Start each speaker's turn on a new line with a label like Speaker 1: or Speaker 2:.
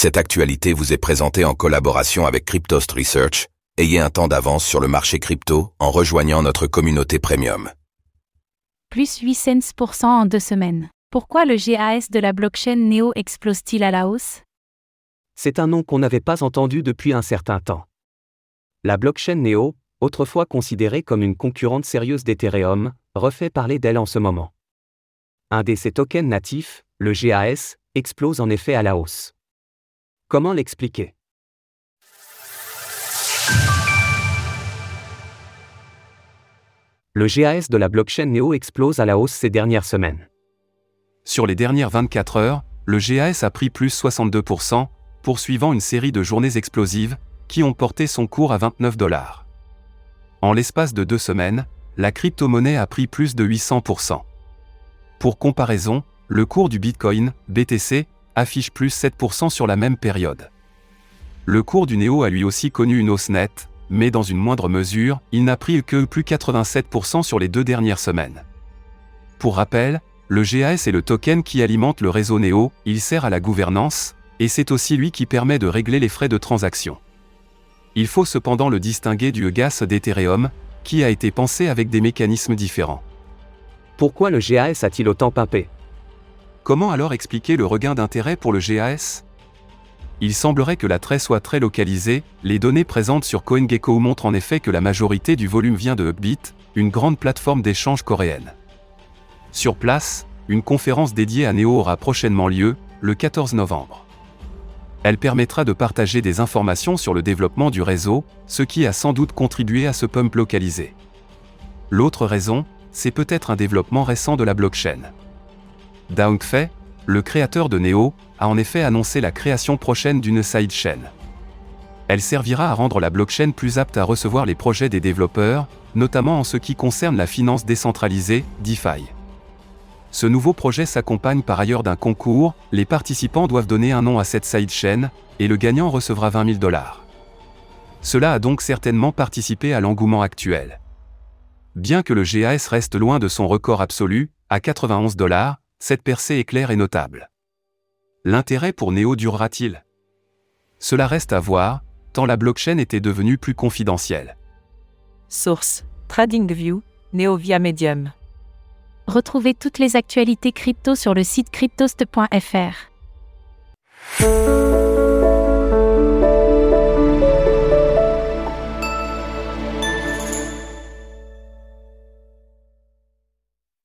Speaker 1: Cette actualité vous est présentée en collaboration avec Cryptost Research. Ayez un temps d'avance sur le marché crypto en rejoignant notre communauté premium.
Speaker 2: Plus 8 cents en deux semaines. Pourquoi le GAS de la blockchain Neo explose-t-il à la hausse?
Speaker 3: C'est un nom qu'on n'avait pas entendu depuis un certain temps. La blockchain Neo, autrefois considérée comme une concurrente sérieuse d'Ethereum, refait parler d'elle en ce moment. Un de ses tokens natifs, le GAS, explose en effet à la hausse. Comment l'expliquer? Le GAS de la blockchain Neo explose à la hausse ces dernières semaines.
Speaker 4: Sur les dernières 24 heures, le GAS a pris plus 62%, poursuivant une série de journées explosives, qui ont porté son cours à 29 dollars. En l'espace de deux semaines, la crypto-monnaie a pris plus de 800%. Pour comparaison, le cours du Bitcoin, BTC, affiche plus 7% sur la même période. Le cours du Néo a lui aussi connu une hausse nette, mais dans une moindre mesure, il n'a pris que plus 87% sur les deux dernières semaines. Pour rappel, le GAS est le token qui alimente le réseau Néo, il sert à la gouvernance, et c'est aussi lui qui permet de régler les frais de transaction. Il faut cependant le distinguer du GAS d'Ethereum, qui a été pensé avec des mécanismes différents.
Speaker 3: Pourquoi le GAS a-t-il autant pimpé?
Speaker 4: Comment alors expliquer le regain d'intérêt pour le GAS Il semblerait que l'attrait soit très localisé, les données présentes sur CoinGecko montrent en effet que la majorité du volume vient de Upbit, une grande plateforme d'échange coréenne. Sur place, une conférence dédiée à Neo aura prochainement lieu, le 14 novembre. Elle permettra de partager des informations sur le développement du réseau, ce qui a sans doute contribué à ce pump localisé. L'autre raison, c'est peut-être un développement récent de la blockchain. Fei, le créateur de Neo, a en effet annoncé la création prochaine d'une sidechain. Elle servira à rendre la blockchain plus apte à recevoir les projets des développeurs, notamment en ce qui concerne la finance décentralisée, DeFi. Ce nouveau projet s'accompagne par ailleurs d'un concours, les participants doivent donner un nom à cette sidechain, et le gagnant recevra 20 000 dollars. Cela a donc certainement participé à l'engouement actuel. Bien que le GAS reste loin de son record absolu, à 91 dollars, cette percée est claire et notable. L'intérêt pour Neo durera-t-il? Cela reste à voir, tant la blockchain était devenue plus confidentielle.
Speaker 5: Source TradingView, Neo via Medium.
Speaker 2: Retrouvez toutes les actualités crypto sur le site cryptost.fr.